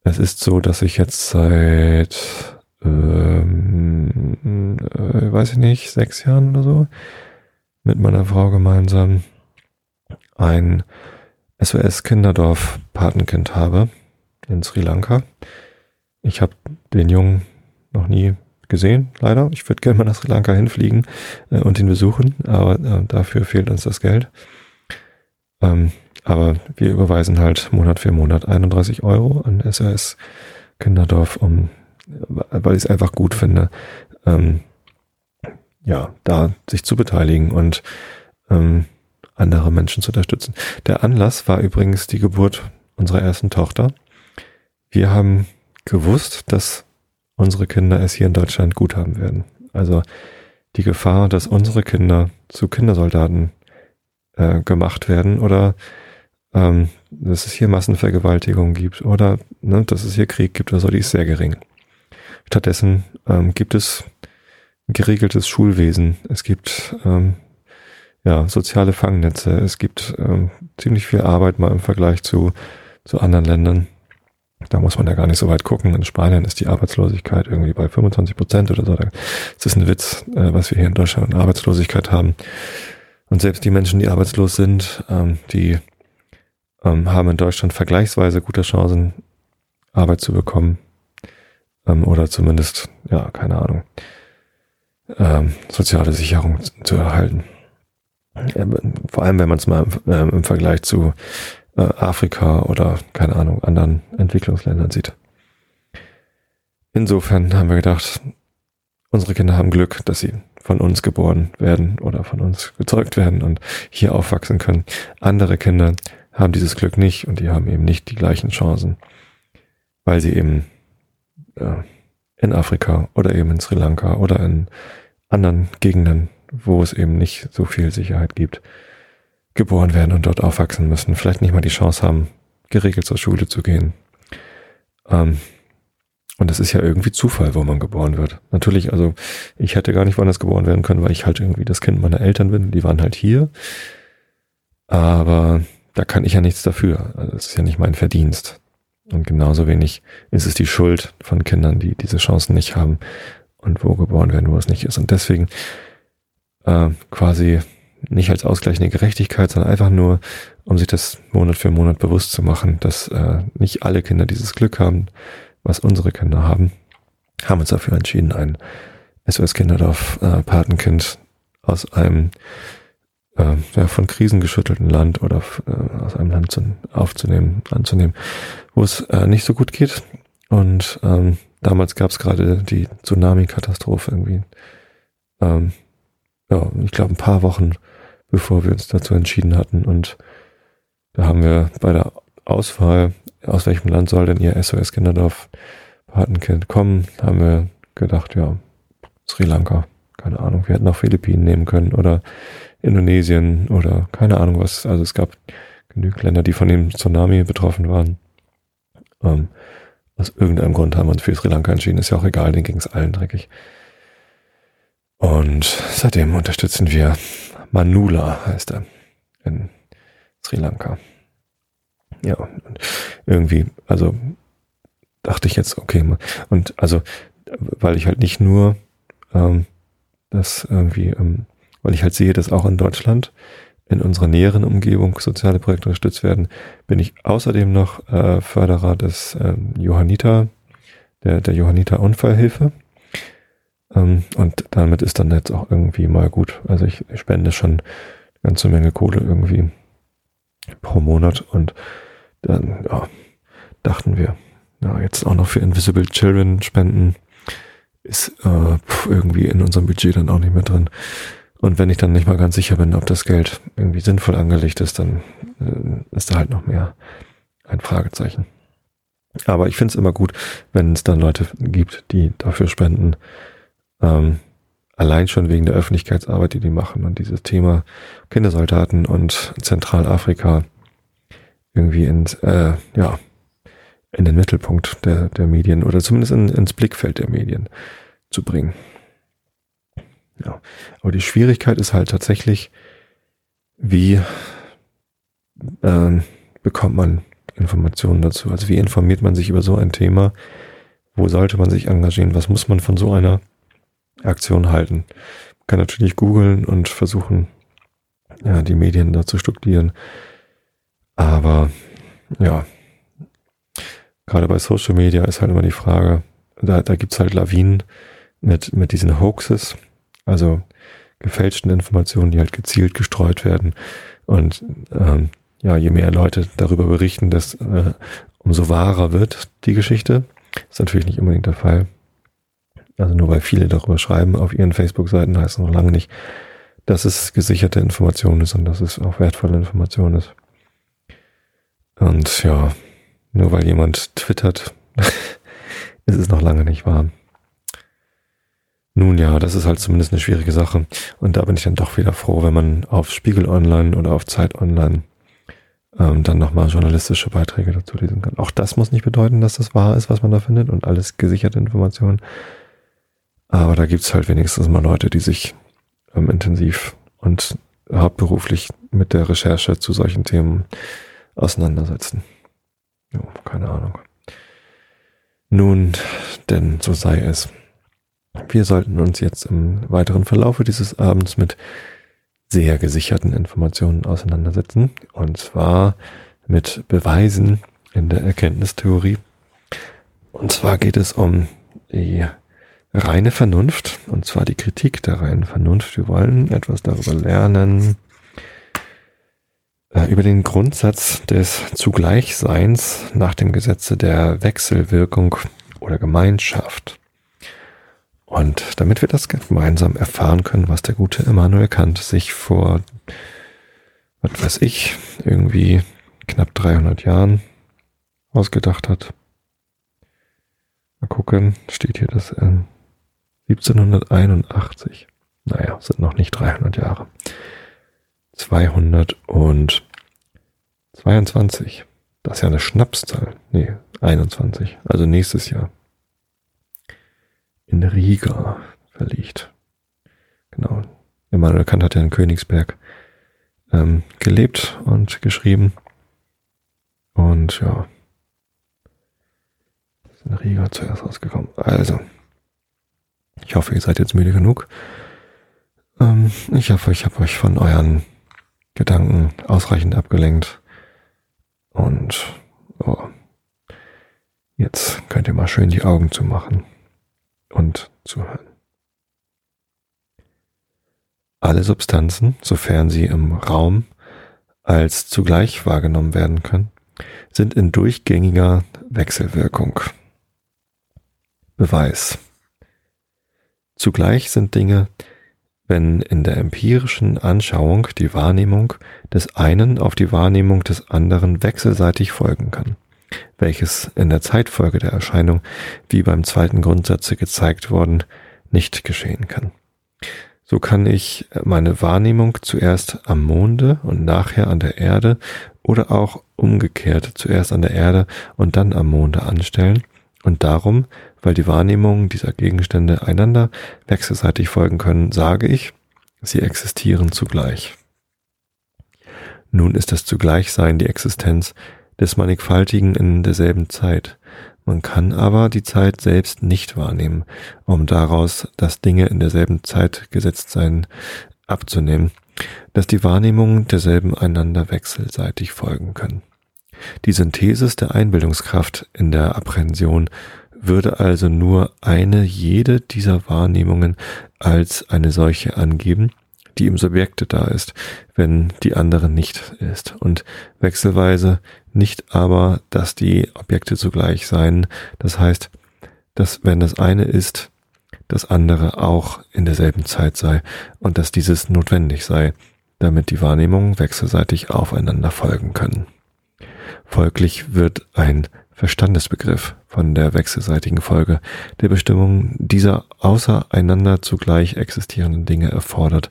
Es ist so, dass ich jetzt seit ähm, äh, weiß ich nicht, sechs Jahren oder so mit meiner Frau gemeinsam ein SOS Kinderdorf Patenkind habe in Sri Lanka. Ich habe den Jungen noch nie gesehen, leider. Ich würde gerne mal nach Sri Lanka hinfliegen äh, und ihn besuchen, aber äh, dafür fehlt uns das Geld. Ähm, aber wir überweisen halt Monat für Monat 31 Euro an SOS Kinderdorf, um, weil ich es einfach gut finde, ähm, ja, da sich zu beteiligen und ähm, andere Menschen zu unterstützen. Der Anlass war übrigens die Geburt unserer ersten Tochter. Wir haben gewusst, dass unsere Kinder es hier in Deutschland gut haben werden. Also die Gefahr, dass unsere Kinder zu Kindersoldaten äh, gemacht werden oder ähm, dass es hier Massenvergewaltigung gibt oder ne, dass es hier Krieg gibt oder so, die ist sehr gering. Stattdessen ähm, gibt es geregeltes Schulwesen, es gibt ähm, ja, soziale Fangnetze, es gibt ähm, ziemlich viel Arbeit mal im Vergleich zu, zu anderen Ländern. Da muss man ja gar nicht so weit gucken. In Spanien ist die Arbeitslosigkeit irgendwie bei 25 Prozent oder so. Das ist ein Witz, äh, was wir hier in Deutschland an Arbeitslosigkeit haben. Und selbst die Menschen, die arbeitslos sind, ähm, die ähm, haben in Deutschland vergleichsweise gute Chancen, Arbeit zu bekommen. Ähm, oder zumindest, ja, keine Ahnung, soziale Sicherung zu erhalten. Vor allem, wenn man es mal im Vergleich zu äh, Afrika oder, keine Ahnung, anderen Entwicklungsländern sieht. Insofern haben wir gedacht, unsere Kinder haben Glück, dass sie von uns geboren werden oder von uns gezeugt werden und hier aufwachsen können. Andere Kinder haben dieses Glück nicht und die haben eben nicht die gleichen Chancen, weil sie eben äh, in Afrika oder eben in Sri Lanka oder in anderen Gegenden, wo es eben nicht so viel Sicherheit gibt, geboren werden und dort aufwachsen müssen, vielleicht nicht mal die Chance haben, geregelt zur Schule zu gehen. Ähm, und es ist ja irgendwie Zufall, wo man geboren wird. Natürlich, also ich hätte gar nicht woanders geboren werden können, weil ich halt irgendwie das Kind meiner Eltern bin. Die waren halt hier. Aber da kann ich ja nichts dafür. Also es ist ja nicht mein Verdienst. Und genauso wenig ist es die Schuld von Kindern, die diese Chancen nicht haben und wo geboren werden, wo es nicht ist. Und deswegen äh, quasi nicht als ausgleichende Gerechtigkeit, sondern einfach nur, um sich das Monat für Monat bewusst zu machen, dass äh, nicht alle Kinder dieses Glück haben, was unsere Kinder haben, haben uns dafür entschieden, ein SOS Kinderdorf äh, aus einem äh, ja, von Krisen geschüttelten Land oder äh, aus einem Land zu, aufzunehmen, anzunehmen, wo es äh, nicht so gut geht. Und ähm, damals gab es gerade die Tsunami-Katastrophe irgendwie. Ähm, ja, ich glaube ein paar Wochen bevor wir uns dazu entschieden hatten. Und da haben wir bei der Auswahl, aus welchem Land soll denn ihr SOS Kinderdorf Patenkind kommen, haben wir gedacht, ja, Sri Lanka, keine Ahnung, wir hätten auch Philippinen nehmen können oder Indonesien oder keine Ahnung was. Also es gab genügend Länder, die von dem Tsunami betroffen waren. Ähm, aus irgendeinem Grund haben wir uns für Sri Lanka entschieden. Ist ja auch egal, denen ging es allen dreckig. Und seitdem unterstützen wir Manula, heißt er, in Sri Lanka. Ja, irgendwie, also dachte ich jetzt, okay, und also, weil ich halt nicht nur ähm, das irgendwie, ähm, weil ich halt sehe, dass auch in Deutschland in unserer näheren Umgebung soziale Projekte unterstützt werden, bin ich außerdem noch äh, Förderer des äh, Johanniter, der, der Johanniter Unfallhilfe. Ähm, und damit ist dann jetzt auch irgendwie mal gut. Also ich, ich spende schon eine ganze Menge Kohle irgendwie pro Monat und dann ja, dachten wir, ja, jetzt auch noch für Invisible Children spenden ist äh, irgendwie in unserem Budget dann auch nicht mehr drin. Und wenn ich dann nicht mal ganz sicher bin, ob das Geld irgendwie sinnvoll angelegt ist, dann äh, ist da halt noch mehr ein Fragezeichen. Aber ich finde es immer gut, wenn es dann Leute gibt, die dafür spenden. Ähm, allein schon wegen der Öffentlichkeitsarbeit, die die machen und dieses Thema Kindersoldaten und Zentralafrika irgendwie ins, äh, ja, in den Mittelpunkt der, der Medien oder zumindest in, ins Blickfeld der Medien zu bringen. Ja, aber die Schwierigkeit ist halt tatsächlich, wie äh, bekommt man Informationen dazu? Also wie informiert man sich über so ein Thema? Wo sollte man sich engagieren? Was muss man von so einer Aktion halten? Man kann natürlich googeln und versuchen, ja, die Medien da zu studieren. Aber ja, gerade bei Social Media ist halt immer die Frage, da, da gibt's halt Lawinen mit, mit diesen Hoaxes, also gefälschten Informationen, die halt gezielt gestreut werden. Und ähm, ja, je mehr Leute darüber berichten, dass äh, umso wahrer wird die Geschichte. Ist natürlich nicht unbedingt der Fall. Also nur weil viele darüber schreiben auf ihren Facebook-Seiten, heißt es noch lange nicht, dass es gesicherte Information ist und dass es auch wertvolle Information ist. Und ja, nur weil jemand twittert, ist es noch lange nicht wahr. Nun ja, das ist halt zumindest eine schwierige Sache. Und da bin ich dann doch wieder froh, wenn man auf Spiegel Online oder auf Zeit Online ähm, dann nochmal journalistische Beiträge dazu lesen kann. Auch das muss nicht bedeuten, dass das wahr ist, was man da findet und alles gesicherte Informationen. Aber da gibt's halt wenigstens mal Leute, die sich ähm, intensiv und hauptberuflich mit der Recherche zu solchen Themen auseinandersetzen. Jo, keine Ahnung. Nun, denn so sei es. Wir sollten uns jetzt im weiteren Verlaufe dieses Abends mit sehr gesicherten Informationen auseinandersetzen. Und zwar mit Beweisen in der Erkenntnistheorie. Und zwar geht es um die reine Vernunft, und zwar die Kritik der reinen Vernunft. Wir wollen etwas darüber lernen, äh, über den Grundsatz des Zugleichseins nach dem Gesetze der Wechselwirkung oder Gemeinschaft. Und damit wir das gemeinsam erfahren können, was der gute Immanuel Kant sich vor, was weiß ich, irgendwie knapp 300 Jahren ausgedacht hat. Mal gucken, steht hier das in 1781. Naja, sind noch nicht 300 Jahre. 222. Das ist ja eine Schnapszahl. Nee, 21. Also nächstes Jahr. In Riga verlegt. Genau. Immanuel Kant hat ja in Königsberg ähm, gelebt und geschrieben. Und ja. Ist in Riga zuerst rausgekommen. Also. Ich hoffe, ihr seid jetzt müde genug. Ähm, ich hoffe, ich habe euch von euren Gedanken ausreichend abgelenkt. Und oh, jetzt könnt ihr mal schön die Augen zumachen und zuhören. alle Substanzen, sofern sie im Raum als zugleich wahrgenommen werden können, sind in durchgängiger Wechselwirkung. Beweis. Zugleich sind Dinge, wenn in der empirischen Anschauung die Wahrnehmung des einen auf die Wahrnehmung des anderen wechselseitig folgen kann, welches in der Zeitfolge der Erscheinung, wie beim zweiten Grundsatze gezeigt worden, nicht geschehen kann. So kann ich meine Wahrnehmung zuerst am Monde und nachher an der Erde oder auch umgekehrt zuerst an der Erde und dann am Monde anstellen und darum, weil die Wahrnehmungen dieser Gegenstände einander wechselseitig folgen können, sage ich, sie existieren zugleich. Nun ist das Zugleichsein die Existenz des Mannigfaltigen in derselben Zeit. Man kann aber die Zeit selbst nicht wahrnehmen, um daraus das Dinge in derselben Zeit gesetzt sein abzunehmen, dass die Wahrnehmungen derselben einander wechselseitig folgen können. Die Synthesis der Einbildungskraft in der Apprehension würde also nur eine jede dieser Wahrnehmungen als eine solche angeben, die im Subjekte da ist, wenn die andere nicht ist. Und wechselweise nicht aber, dass die Objekte zugleich seien. Das heißt, dass wenn das eine ist, das andere auch in derselben Zeit sei und dass dieses notwendig sei, damit die Wahrnehmungen wechselseitig aufeinander folgen können. Folglich wird ein Verstandesbegriff von der wechselseitigen Folge der Bestimmung dieser außereinander zugleich existierenden Dinge erfordert,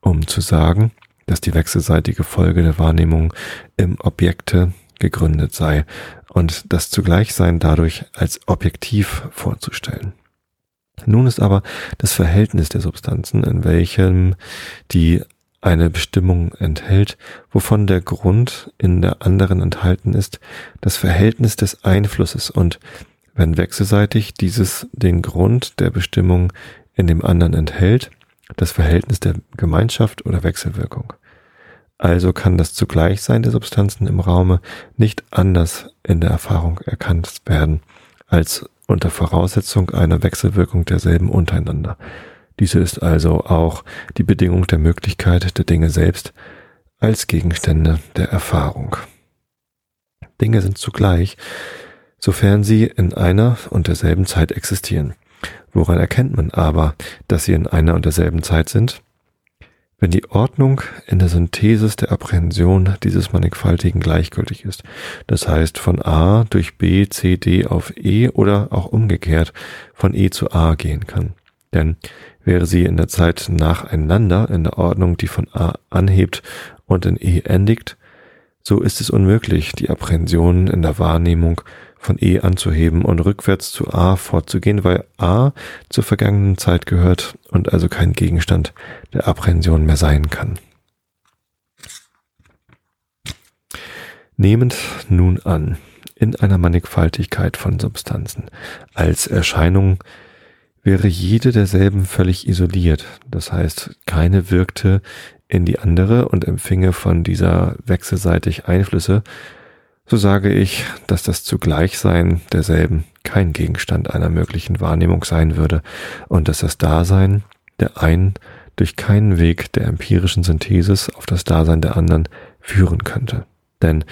um zu sagen, dass die wechselseitige Folge der Wahrnehmung im Objekte gegründet sei und das Zugleichsein dadurch als objektiv vorzustellen. Nun ist aber das Verhältnis der Substanzen, in welchem die eine Bestimmung enthält, wovon der Grund in der anderen enthalten ist, das Verhältnis des Einflusses und wenn wechselseitig dieses den Grund der Bestimmung in dem anderen enthält, das Verhältnis der Gemeinschaft oder Wechselwirkung. Also kann das Zugleichsein der Substanzen im Raume nicht anders in der Erfahrung erkannt werden, als unter Voraussetzung einer Wechselwirkung derselben untereinander. Diese ist also auch die Bedingung der Möglichkeit der Dinge selbst als Gegenstände der Erfahrung. Dinge sind zugleich, sofern sie in einer und derselben Zeit existieren. Woran erkennt man aber, dass sie in einer und derselben Zeit sind? wenn die Ordnung in der Synthesis der Apprehension dieses Mannigfaltigen gleichgültig ist. Das heißt von A durch B, C, D auf E oder auch umgekehrt von E zu A gehen kann. Denn wäre sie in der Zeit nacheinander in der Ordnung, die von A anhebt und in E endigt, so ist es unmöglich, die Apprehension in der Wahrnehmung von E anzuheben und rückwärts zu A fortzugehen, weil A zur vergangenen Zeit gehört und also kein Gegenstand der Apprehension mehr sein kann. Nehmend nun an, in einer Mannigfaltigkeit von Substanzen als Erscheinung wäre jede derselben völlig isoliert, das heißt keine wirkte in die andere und empfinge von dieser wechselseitig Einflüsse, so sage ich, dass das Zugleichsein derselben kein Gegenstand einer möglichen Wahrnehmung sein würde und dass das Dasein der einen durch keinen Weg der empirischen Synthesis auf das Dasein der anderen führen könnte. Denn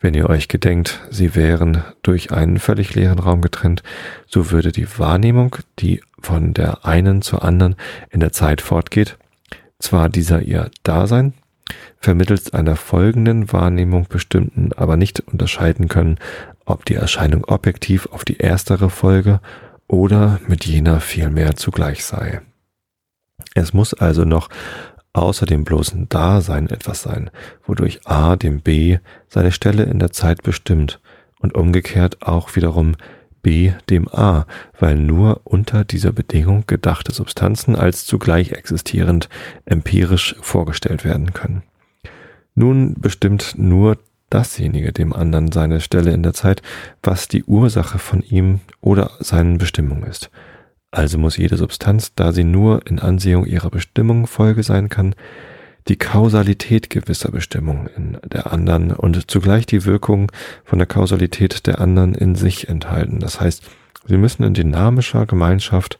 wenn ihr euch gedenkt, sie wären durch einen völlig leeren Raum getrennt, so würde die Wahrnehmung, die von der einen zur anderen in der Zeit fortgeht, zwar dieser ihr Dasein, vermittels einer folgenden Wahrnehmung bestimmten, aber nicht unterscheiden können, ob die Erscheinung objektiv auf die erstere Folge oder mit jener vielmehr zugleich sei. Es muss also noch außer dem bloßen Dasein etwas sein, wodurch A dem B seine Stelle in der Zeit bestimmt und umgekehrt auch wiederum B dem A, weil nur unter dieser Bedingung gedachte Substanzen als zugleich existierend empirisch vorgestellt werden können. Nun bestimmt nur dasjenige dem anderen seine Stelle in der Zeit, was die Ursache von ihm oder seinen Bestimmung ist. Also muss jede Substanz, da sie nur in Ansehung ihrer Bestimmung Folge sein kann, die Kausalität gewisser Bestimmung in der anderen und zugleich die Wirkung von der Kausalität der anderen in sich enthalten. Das heißt, sie müssen in dynamischer Gemeinschaft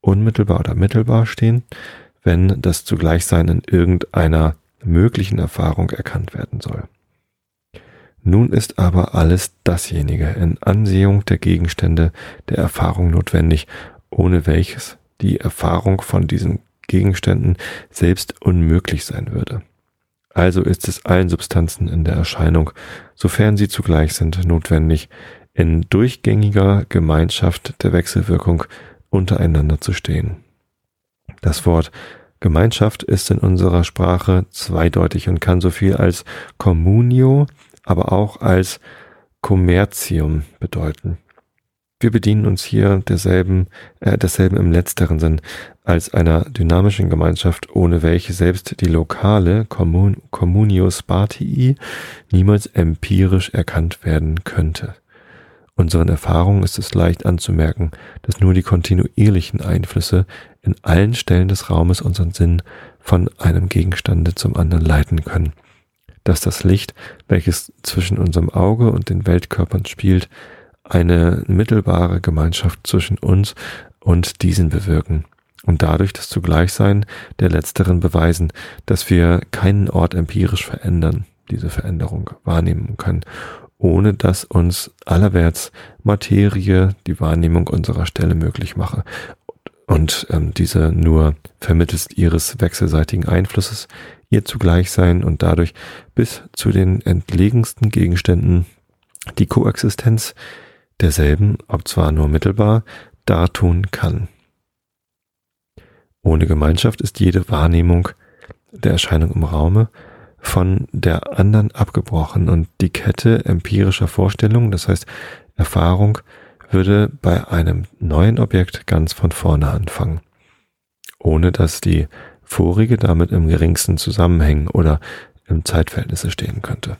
unmittelbar oder mittelbar stehen, wenn das Zugleichsein in irgendeiner möglichen Erfahrung erkannt werden soll. Nun ist aber alles dasjenige in Ansehung der Gegenstände der Erfahrung notwendig, ohne welches die Erfahrung von diesen Gegenständen selbst unmöglich sein würde. Also ist es allen Substanzen in der Erscheinung, sofern sie zugleich sind, notwendig, in durchgängiger Gemeinschaft der Wechselwirkung untereinander zu stehen. Das Wort Gemeinschaft ist in unserer Sprache zweideutig und kann so viel als Communio, aber auch als Commercium bedeuten. Wir bedienen uns hier derselben, äh, desselben im letzteren Sinn als einer dynamischen Gemeinschaft, ohne welche selbst die lokale Commun Communio Spartii niemals empirisch erkannt werden könnte. Unseren Erfahrungen ist es leicht anzumerken, dass nur die kontinuierlichen Einflüsse in allen Stellen des Raumes unseren Sinn von einem Gegenstande zum anderen leiten können. Dass das Licht, welches zwischen unserem Auge und den Weltkörpern spielt, eine mittelbare Gemeinschaft zwischen uns und diesen bewirken und dadurch das Zugleichsein der letzteren beweisen, dass wir keinen Ort empirisch verändern, diese Veränderung wahrnehmen können, ohne dass uns allerwärts Materie die Wahrnehmung unserer Stelle möglich mache und ähm, diese nur vermittels ihres wechselseitigen Einflusses ihr zugleich sein und dadurch bis zu den entlegensten Gegenständen die Koexistenz derselben, ob zwar nur mittelbar, dartun kann. Ohne Gemeinschaft ist jede Wahrnehmung der Erscheinung im Raume von der anderen abgebrochen und die Kette empirischer Vorstellungen, das heißt Erfahrung, würde bei einem neuen Objekt ganz von vorne anfangen, ohne dass die vorige damit im geringsten zusammenhängen oder im Zeitverhältnisse stehen könnte.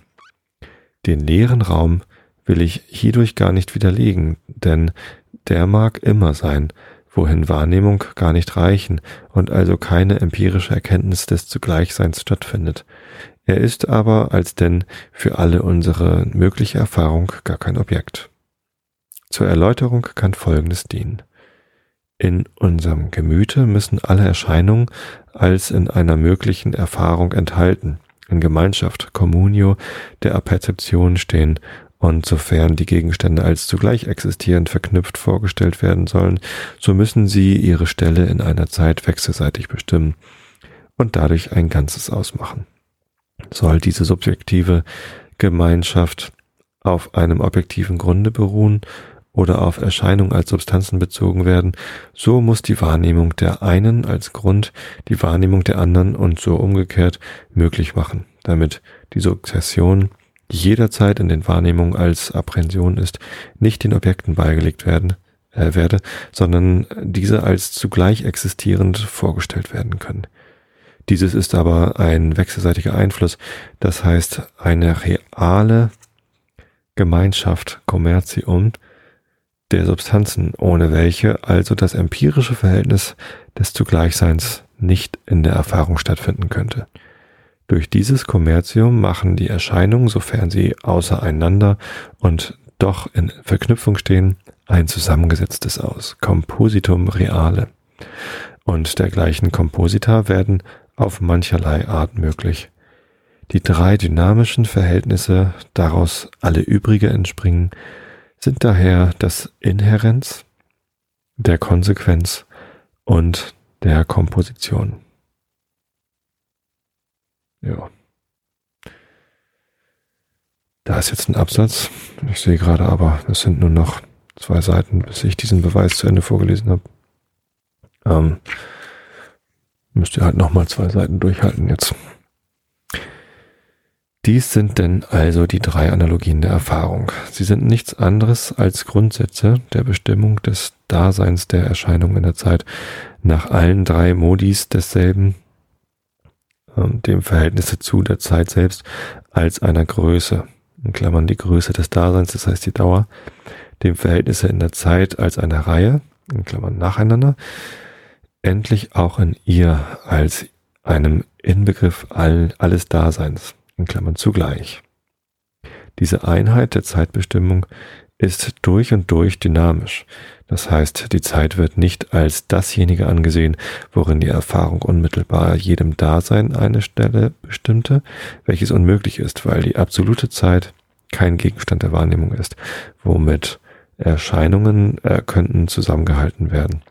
Den leeren Raum will ich hierdurch gar nicht widerlegen, denn der mag immer sein, wohin Wahrnehmung gar nicht reichen und also keine empirische Erkenntnis des Zugleichseins stattfindet. Er ist aber als denn für alle unsere mögliche Erfahrung gar kein Objekt. Zur Erläuterung kann Folgendes dienen. In unserem Gemüte müssen alle Erscheinungen als in einer möglichen Erfahrung enthalten, in Gemeinschaft, Communio der Aperzeption stehen und sofern die Gegenstände als zugleich existierend verknüpft vorgestellt werden sollen, so müssen sie ihre Stelle in einer Zeit wechselseitig bestimmen und dadurch ein Ganzes ausmachen. Soll diese subjektive Gemeinschaft auf einem objektiven Grunde beruhen oder auf Erscheinung als Substanzen bezogen werden, so muss die Wahrnehmung der einen als Grund die Wahrnehmung der anderen und so umgekehrt möglich machen, damit die Sukzession, jederzeit in den Wahrnehmungen als Apprehension ist, nicht den Objekten beigelegt werden, äh, werde, sondern diese als zugleich existierend vorgestellt werden können. Dieses ist aber ein wechselseitiger Einfluss, das heißt eine reale Gemeinschaft, Kommerzium, der Substanzen, ohne welche also das empirische Verhältnis des Zugleichseins nicht in der Erfahrung stattfinden könnte. Durch dieses Kommerzium machen die Erscheinungen, sofern sie außereinander und doch in Verknüpfung stehen, ein zusammengesetztes aus, Compositum reale. Und dergleichen Komposita werden auf mancherlei Art möglich. Die drei dynamischen Verhältnisse, daraus alle übrige entspringen, sind daher das Inherenz, der Konsequenz und der Komposition. Ja. Da ist jetzt ein Absatz. Ich sehe gerade aber, es sind nur noch zwei Seiten, bis ich diesen Beweis zu Ende vorgelesen habe. Ähm, müsst ihr halt nochmal zwei Seiten durchhalten jetzt. Dies sind denn also die drei Analogien der Erfahrung. Sie sind nichts anderes als Grundsätze der Bestimmung des Daseins der Erscheinung in der Zeit nach allen drei Modis desselben, dem Verhältnis zu der Zeit selbst, als einer Größe, in Klammern die Größe des Daseins, das heißt die Dauer, dem Verhältnisse in der Zeit als eine Reihe, in Klammern nacheinander, endlich auch in ihr als einem Inbegriff all, alles Daseins in Klammern zugleich. Diese Einheit der Zeitbestimmung ist durch und durch dynamisch. Das heißt, die Zeit wird nicht als dasjenige angesehen, worin die Erfahrung unmittelbar jedem Dasein eine Stelle bestimmte, welches unmöglich ist, weil die absolute Zeit kein Gegenstand der Wahrnehmung ist, womit Erscheinungen äh, könnten zusammengehalten werden,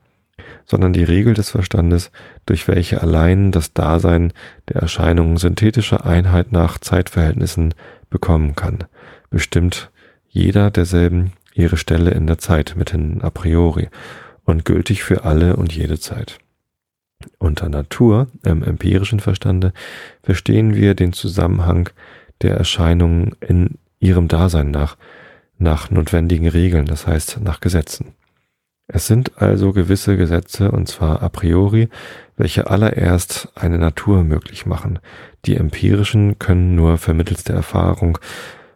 sondern die Regel des Verstandes, durch welche allein das Dasein der Erscheinungen synthetische Einheit nach Zeitverhältnissen bekommen kann, bestimmt jeder derselben ihre Stelle in der Zeit mithin a priori und gültig für alle und jede Zeit. Unter Natur im empirischen Verstande verstehen wir den Zusammenhang der Erscheinungen in ihrem Dasein nach, nach notwendigen Regeln, das heißt nach Gesetzen. Es sind also gewisse Gesetze, und zwar a priori, welche allererst eine Natur möglich machen. Die empirischen können nur vermittels der Erfahrung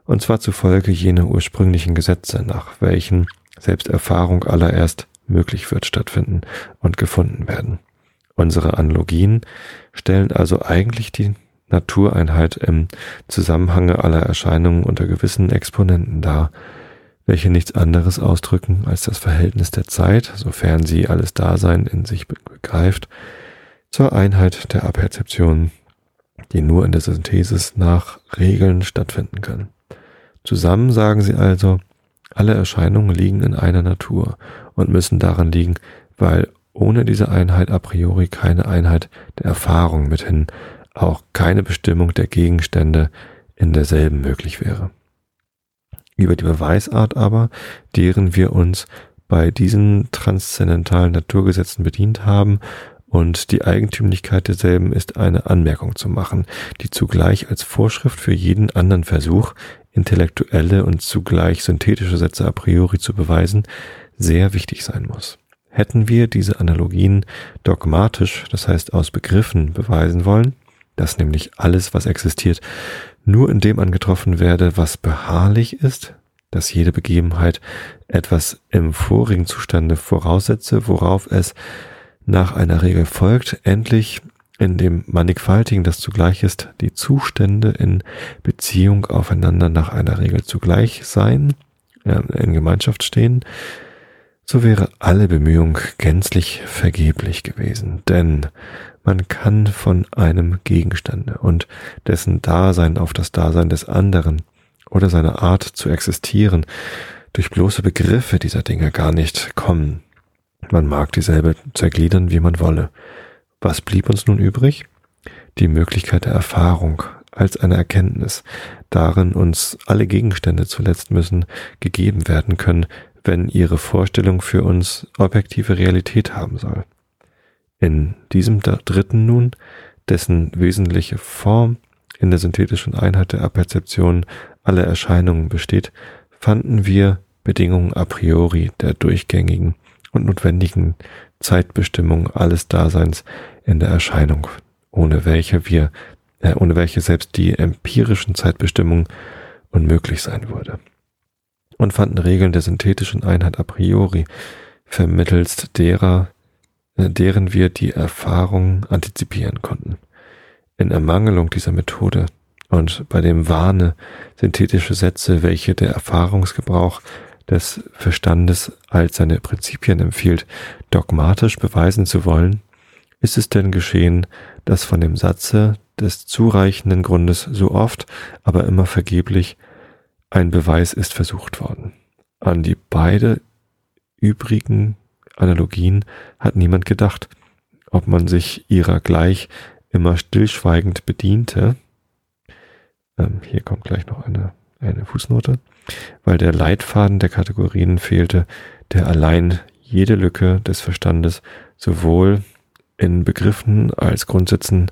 und zwar zufolge jener ursprünglichen Gesetze, nach welchen selbst Erfahrung allererst möglich wird, stattfinden und gefunden werden. Unsere Analogien stellen also eigentlich die Natureinheit im Zusammenhange aller Erscheinungen unter gewissen Exponenten dar, welche nichts anderes ausdrücken als das Verhältnis der Zeit, sofern sie alles Dasein in sich begreift, zur Einheit der Aperzeption, die nur in der Synthesis nach Regeln stattfinden kann. Zusammen sagen sie also, alle Erscheinungen liegen in einer Natur und müssen daran liegen, weil ohne diese Einheit a priori keine Einheit der Erfahrung mithin auch keine Bestimmung der Gegenstände in derselben möglich wäre. Über die Beweisart aber, deren wir uns bei diesen transzendentalen Naturgesetzen bedient haben, und die Eigentümlichkeit derselben ist eine Anmerkung zu machen, die zugleich als Vorschrift für jeden anderen Versuch, intellektuelle und zugleich synthetische Sätze a priori zu beweisen, sehr wichtig sein muss. Hätten wir diese Analogien dogmatisch, das heißt aus Begriffen, beweisen wollen, dass nämlich alles, was existiert, nur in dem angetroffen werde, was beharrlich ist, dass jede Begebenheit etwas im vorigen Zustande voraussetze, worauf es nach einer Regel folgt, endlich in dem Mannigfaltigen, das zugleich ist, die Zustände in Beziehung aufeinander nach einer Regel zugleich sein, in Gemeinschaft stehen, so wäre alle Bemühung gänzlich vergeblich gewesen. Denn man kann von einem Gegenstande und dessen Dasein auf das Dasein des anderen oder seine Art zu existieren durch bloße Begriffe dieser Dinge gar nicht kommen. Man mag dieselbe zergliedern, wie man wolle. Was blieb uns nun übrig? Die Möglichkeit der Erfahrung als eine Erkenntnis, darin uns alle Gegenstände zuletzt müssen gegeben werden können, wenn ihre Vorstellung für uns objektive Realität haben soll. In diesem dritten nun, dessen wesentliche Form in der synthetischen Einheit der Aperzeption aller Erscheinungen besteht, fanden wir Bedingungen a priori der durchgängigen und notwendigen Zeitbestimmung alles Daseins in der Erscheinung, ohne welche wir, äh, ohne welche selbst die empirischen Zeitbestimmungen unmöglich sein würde. Und fanden Regeln der synthetischen Einheit a priori, vermittelst derer, äh, deren wir die Erfahrung antizipieren konnten. In Ermangelung dieser Methode und bei dem Wahne synthetische Sätze, welche der Erfahrungsgebrauch des Verstandes als seine Prinzipien empfiehlt, dogmatisch beweisen zu wollen, ist es denn geschehen, dass von dem Satze des zureichenden Grundes so oft, aber immer vergeblich ein Beweis ist versucht worden. An die beide übrigen Analogien hat niemand gedacht, ob man sich ihrer gleich immer stillschweigend bediente. Ähm, hier kommt gleich noch eine, eine Fußnote weil der Leitfaden der Kategorien fehlte, der allein jede Lücke des Verstandes sowohl in Begriffen als Grundsätzen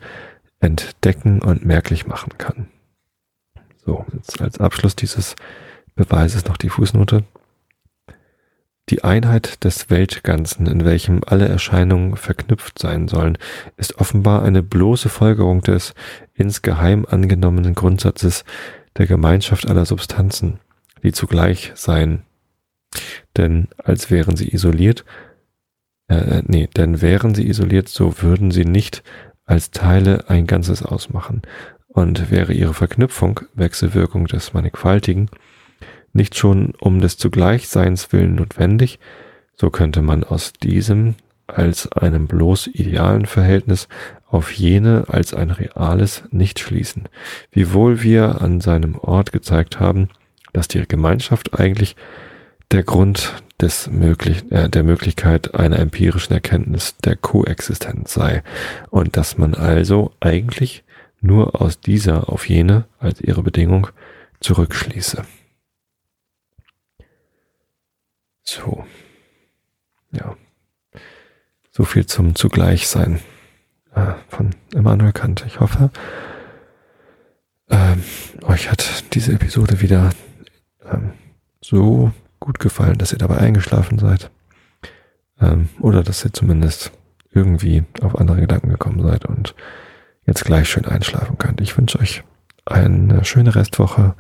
entdecken und merklich machen kann. So, jetzt als Abschluss dieses Beweises noch die Fußnote. Die Einheit des Weltganzen, in welchem alle Erscheinungen verknüpft sein sollen, ist offenbar eine bloße Folgerung des insgeheim angenommenen Grundsatzes der Gemeinschaft aller Substanzen, die zugleich seien. Denn als wären sie isoliert, äh, nee, denn wären sie isoliert, so würden sie nicht als Teile ein Ganzes ausmachen. Und wäre ihre Verknüpfung, Wechselwirkung des Mannigfaltigen, nicht schon um des Zugleichseins willen notwendig, so könnte man aus diesem als einem bloß idealen Verhältnis auf jene als ein reales nicht schließen, wiewohl wir an seinem Ort gezeigt haben, dass die Gemeinschaft eigentlich der Grund des möglich, äh, der Möglichkeit einer empirischen Erkenntnis der Koexistenz sei und dass man also eigentlich nur aus dieser auf jene als ihre Bedingung zurückschließe. So. Ja. So viel zum Zugleichsein äh, von Immanuel Kant. Ich hoffe, ähm, euch hat diese Episode wieder ähm, so gut gefallen, dass ihr dabei eingeschlafen seid. Ähm, oder dass ihr zumindest irgendwie auf andere Gedanken gekommen seid und jetzt gleich schön einschlafen könnt. Ich wünsche euch eine schöne Restwoche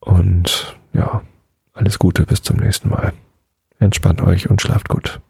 und ja, alles Gute bis zum nächsten Mal. Entspannt euch und schlaft gut.